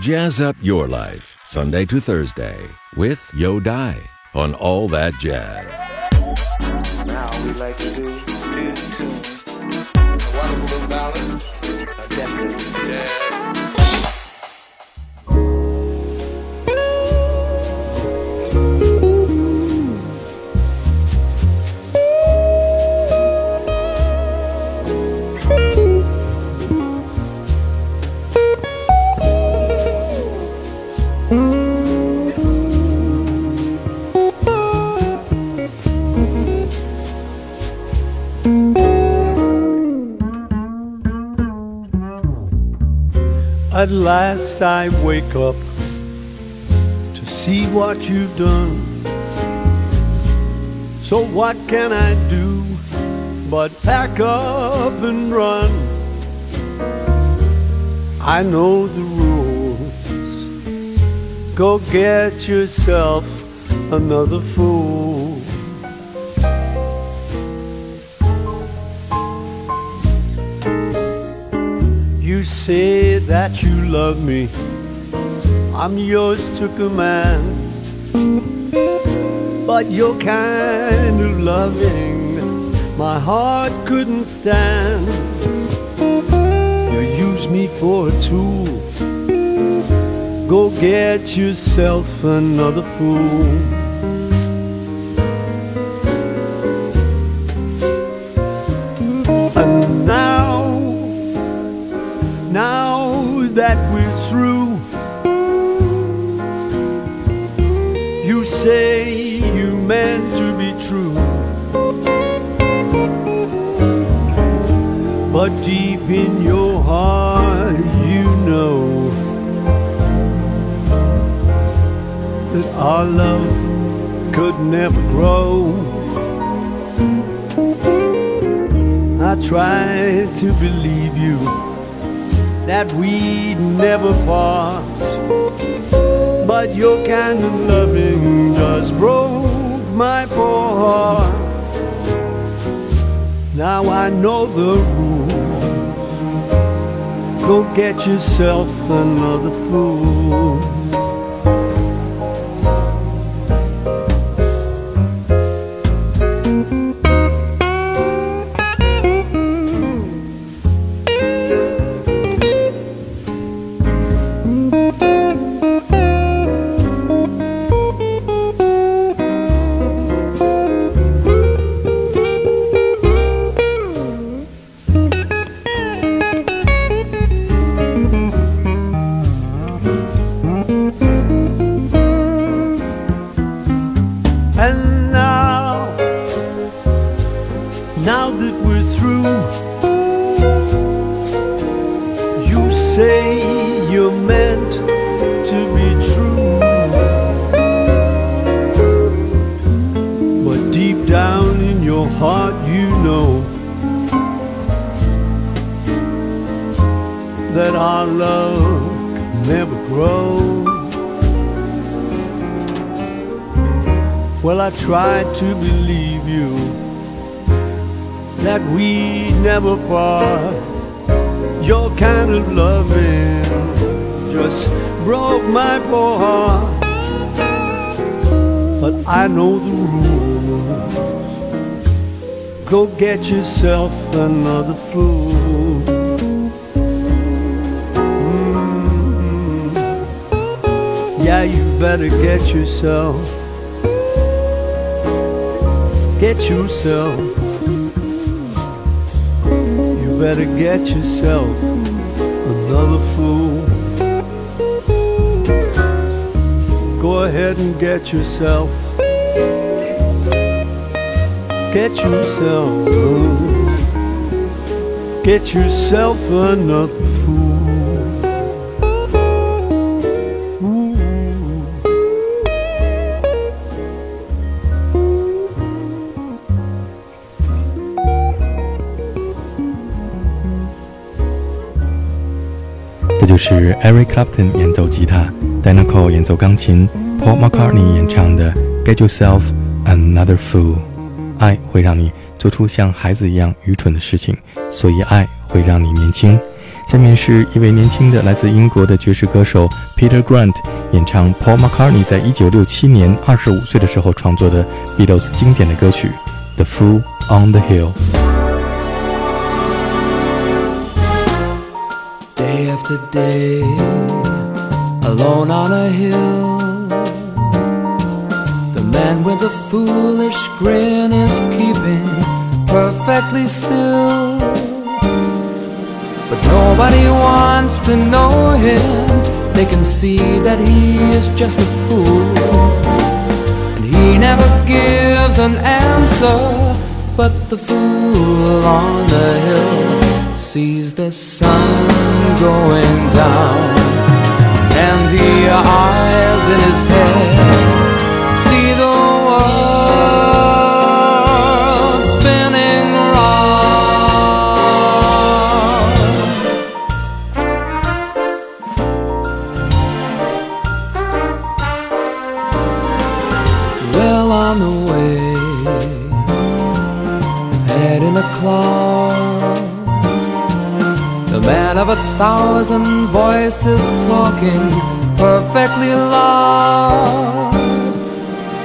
Jazz up your life, Sunday to Thursday, with Yo Dai on All That Jazz. Now we like to do tune. A wonderful little ballad, At last I wake up to see what you've done. So what can I do but pack up and run? I know the rules. Go get yourself another fool. Say that you love me. I'm yours to command. But your kind of loving my heart couldn't stand. You use me for a tool. Go get yourself another fool. You say you meant to be true. But deep in your heart, you know that our love could never grow. I tried to believe you that we'd never part. But your kind of loving just broke my poor heart. Now I know the rules. Go get yourself another fool. That we never part. Your kind of loving just broke my poor heart. But I know the rules. Go get yourself another fool. Mm. Yeah, you better get yourself get yourself. Better get yourself another fool. Go ahead and get yourself. Get yourself. Get yourself another 是 Eric Clapton 演奏吉他，Dana Cole 演奏钢琴，Paul McCartney 演唱的《Get Yourself Another Fool》。爱会让你做出像孩子一样愚蠢的事情，所以爱会让你年轻。下面是一位年轻的来自英国的爵士歌手 Peter Grant 演唱 Paul McCartney 在一九六七年二十五岁的时候创作的 Beatles 经典的歌曲《The Fool on the Hill》。day after day, alone on a hill. The man with the foolish grin is keeping perfectly still. But nobody wants to know him. They can see that he is just a fool. And he never gives an answer, but the fool on the hill sees the sun going down and the eyes in his head. thousand voices talking perfectly loud.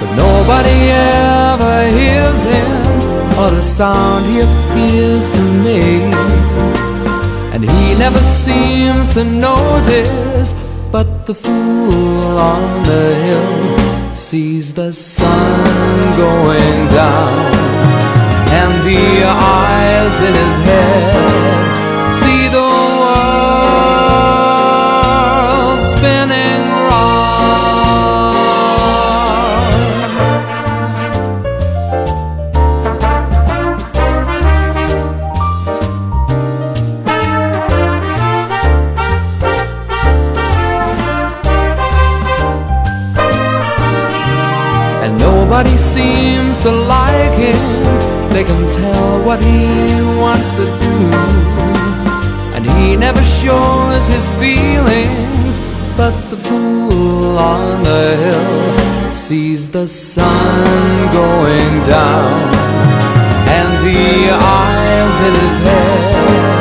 But nobody ever hears him or the sound he appears to make. And he never seems to notice, but the fool on the hill sees the sun going down and the eyes in his head But the fool on the hill sees the sun going down and the eyes in his head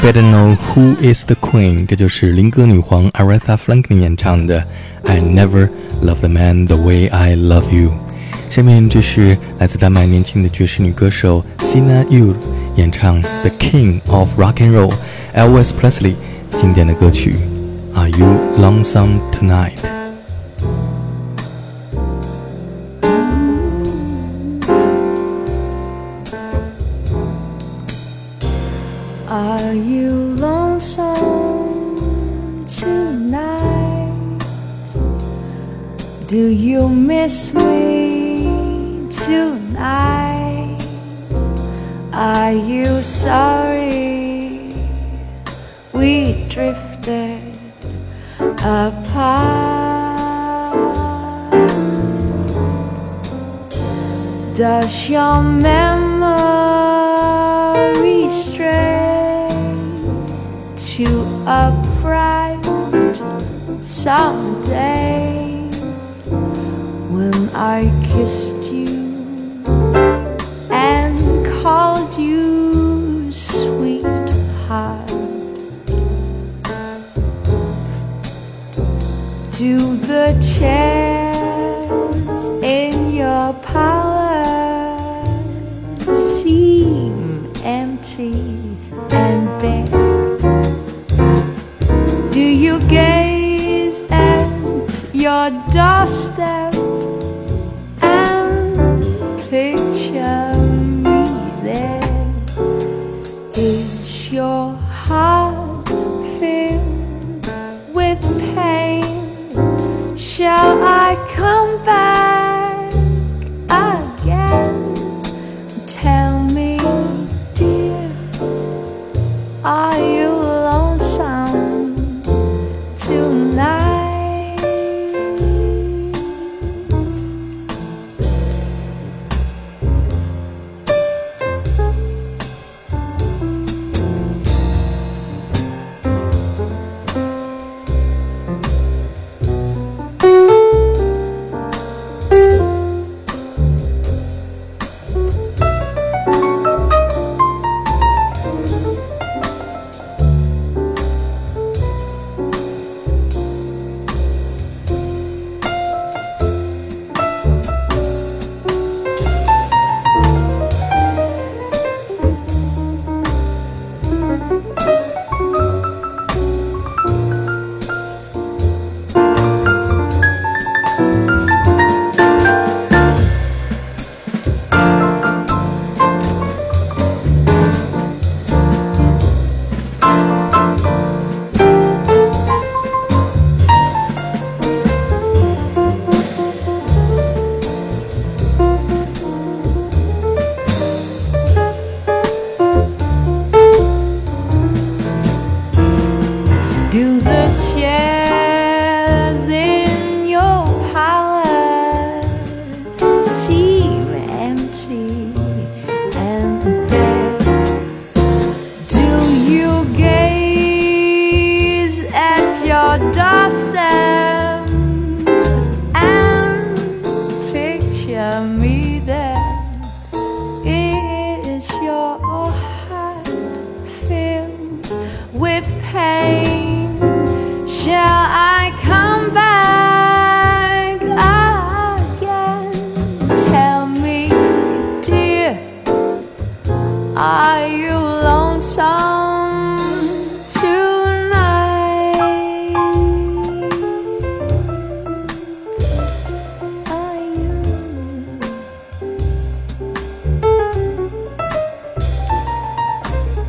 Better Know Who Is the Queen，这就是灵歌女皇 Aretha Franklin 演唱的《I Never Loved a Man the Way I Love You》。下面这是来自丹麦年轻的爵士女歌手 Sinne Eeg 演唱《The King of Rock and Roll》，Elvis Presley 经典的歌曲《Are You Lonesome Tonight》。Are you lonesome tonight?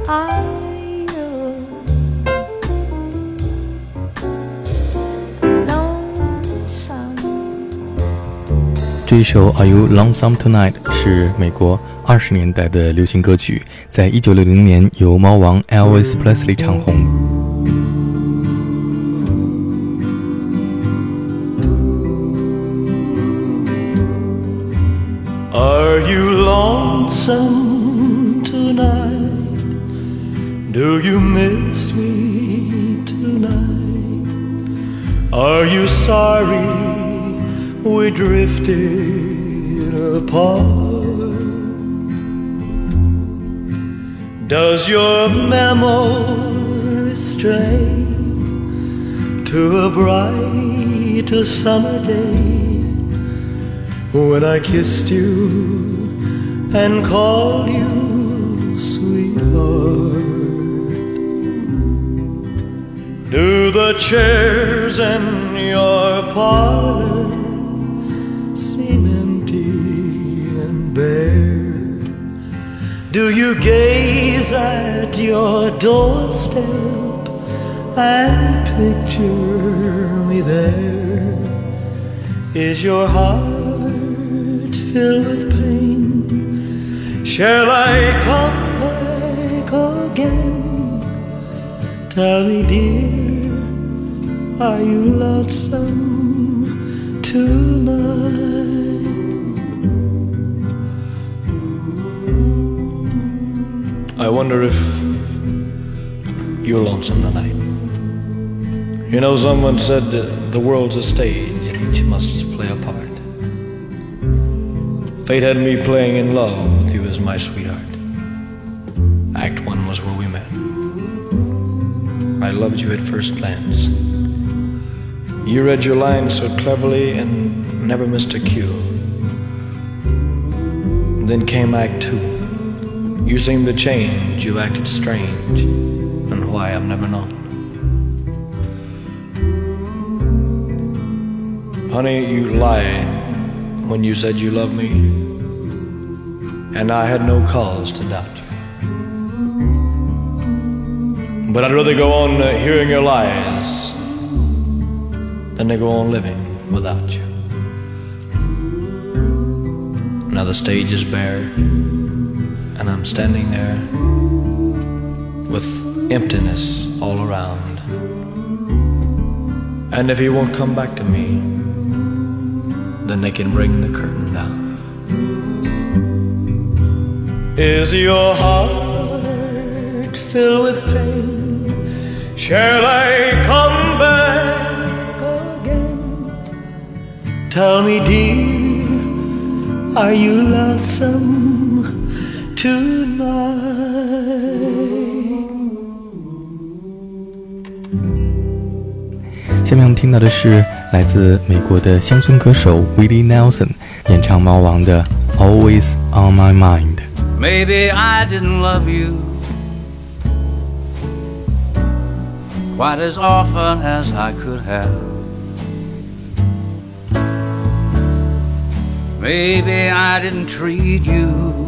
Are you? 这一首《Are You Lonesome Tonight》是美国二十年代的流行歌曲，在一九六零年由猫王 Elvis Presley 唱红。Are you lonesome tonight? Do you miss me tonight? Are you sorry we drifted apart? Does your memory stray to a bright summer day? when I kissed you and called you sweetheart. Do the chairs in your parlor Do you gaze at your doorstep and picture me there? Is your heart filled with pain? Shall I come back again? Tell me, dear, are you lonesome tonight? I wonder if you're lonesome tonight. You know, someone said the world's a stage and each must play a part. Fate had me playing in love with you as my sweetheart. Act one was where we met. I loved you at first glance. You read your lines so cleverly and never missed a cue. Then came Act two. You seemed to change, you acted strange, and why I've never known. Honey, you lied when you said you loved me, and I had no cause to doubt you. But I'd rather go on uh, hearing your lies than to go on living without you. Now the stage is bare, and I'm standing there with emptiness all around. And if he won't come back to me, then they can bring the curtain down. Is your heart filled with pain? Shall I come back again? Tell me, dear, are you lonesome? 下面我们听到的是来自美国的乡村歌手 Willie Nelson 演唱猫王的《Always on My Mind》。 Maybe I didn't love you quite as often as I could have. Maybe I didn't treat you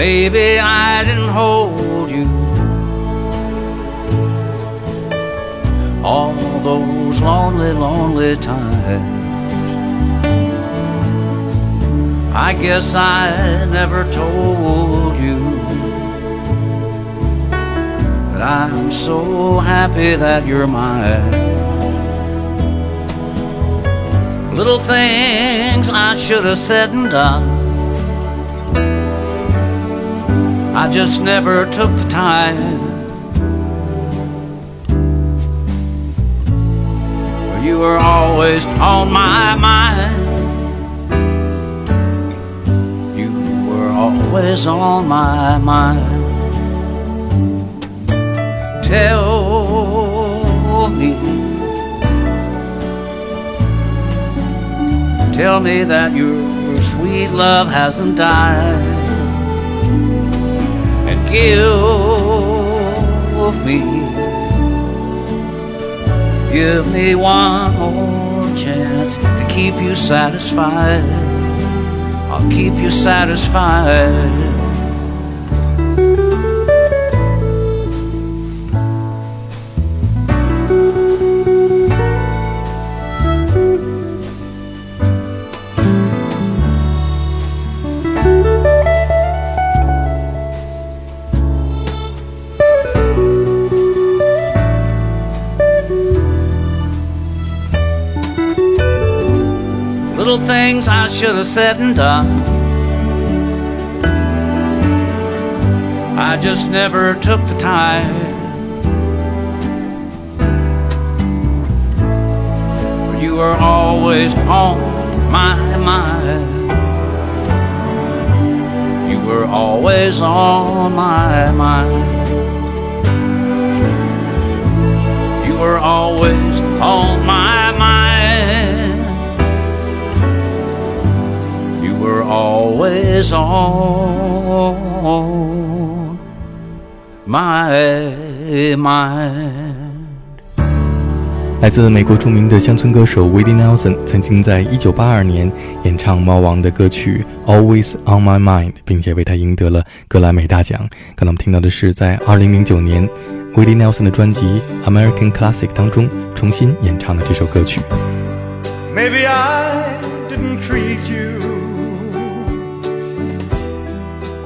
Maybe I didn't hold you all those lonely, lonely times. I guess I never told you that I'm so happy that you're mine. Little things I should have said and done. I just never took the time. You were always on my mind. You were always on my mind. Tell me, tell me that your sweet love hasn't died. Give me, give me one more chance to keep you satisfied. I'll keep you satisfied. Should have said and done. I just never took the time. You were always on my mind. You were always on my mind. You were always on my mind. Always on my mind. 来自美国著名的乡村歌手 Willie Nelson 曾经在1982年演唱猫王的歌曲《Always on My Mind》，并且为他赢得了格莱美大奖。刚才我们听到的是在2009年 Willie Nelson 的专辑《American Classic》当中重新演唱的这首歌曲。Maybe I didn't treat you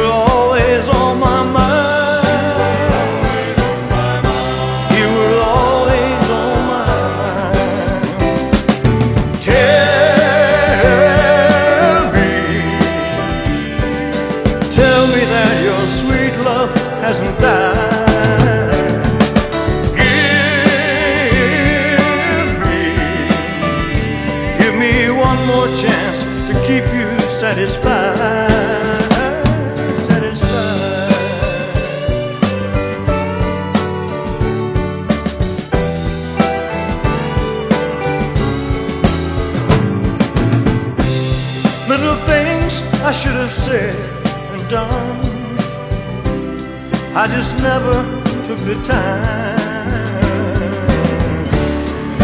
Were always on my mind. I should have said and done. I just never took the time.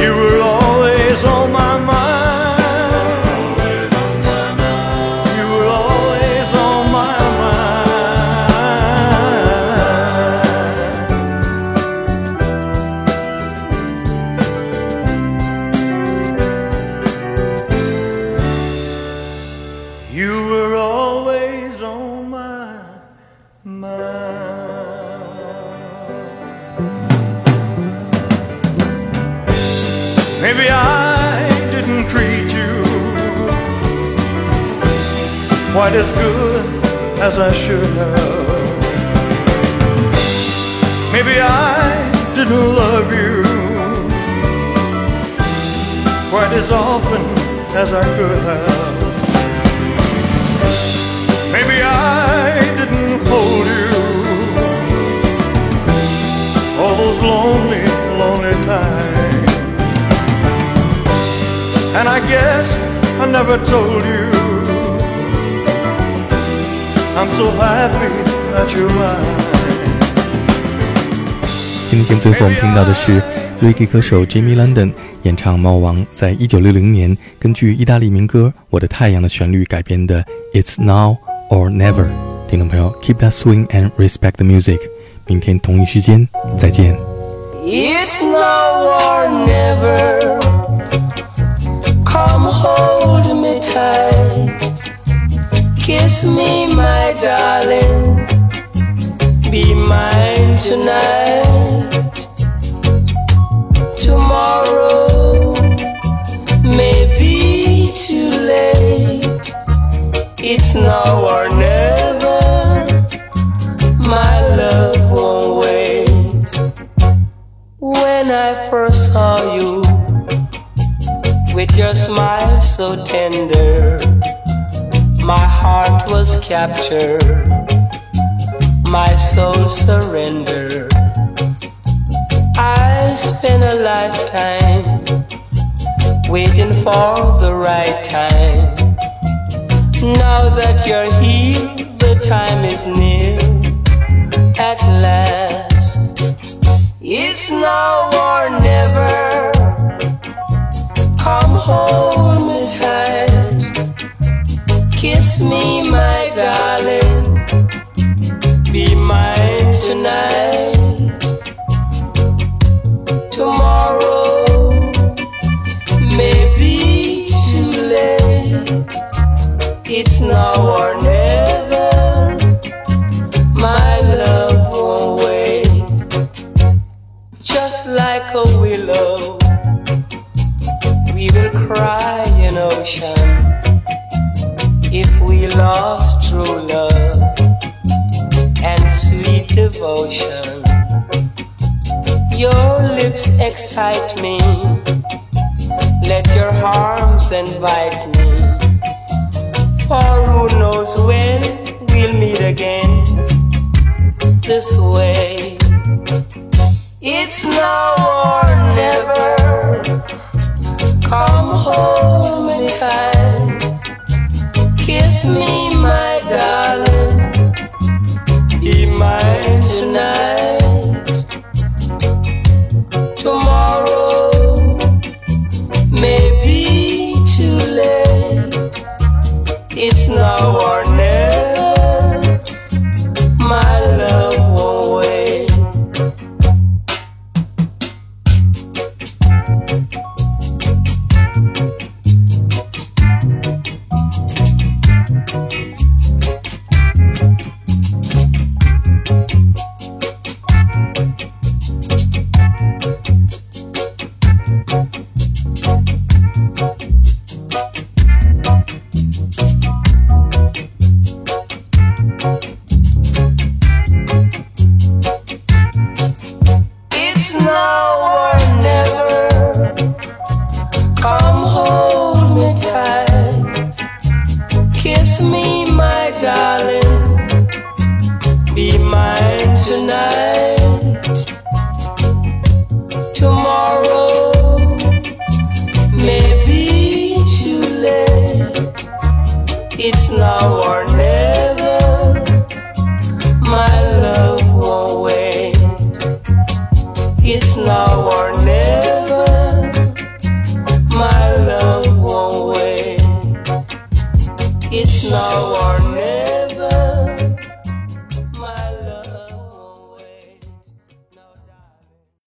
You were always on my mind. As I should have. Maybe I didn't love you quite as often as I could have. Maybe I didn't hold you all those lonely, lonely times. And I guess I never told you I'm so happy that you're mine. 今天节目最后我们听到的是 reggae 歌手 Jimmy London 演唱猫王在一九六零年根据意大利民歌《我的太阳》的旋律改编的 It's Now or Never。听众朋友，keep that swing and respect the music。明天同一时间再见。It's now or never. Come hold me tight. Kiss me, my darling. Be mine tonight. Tomorrow may be too late. It's now or never. My love won't wait. When I first saw you with your smile so tender, my heart was captured, my soul surrendered. I spent a lifetime waiting for the right time. Now that you're here, the time is near at last. It's now or never. This way.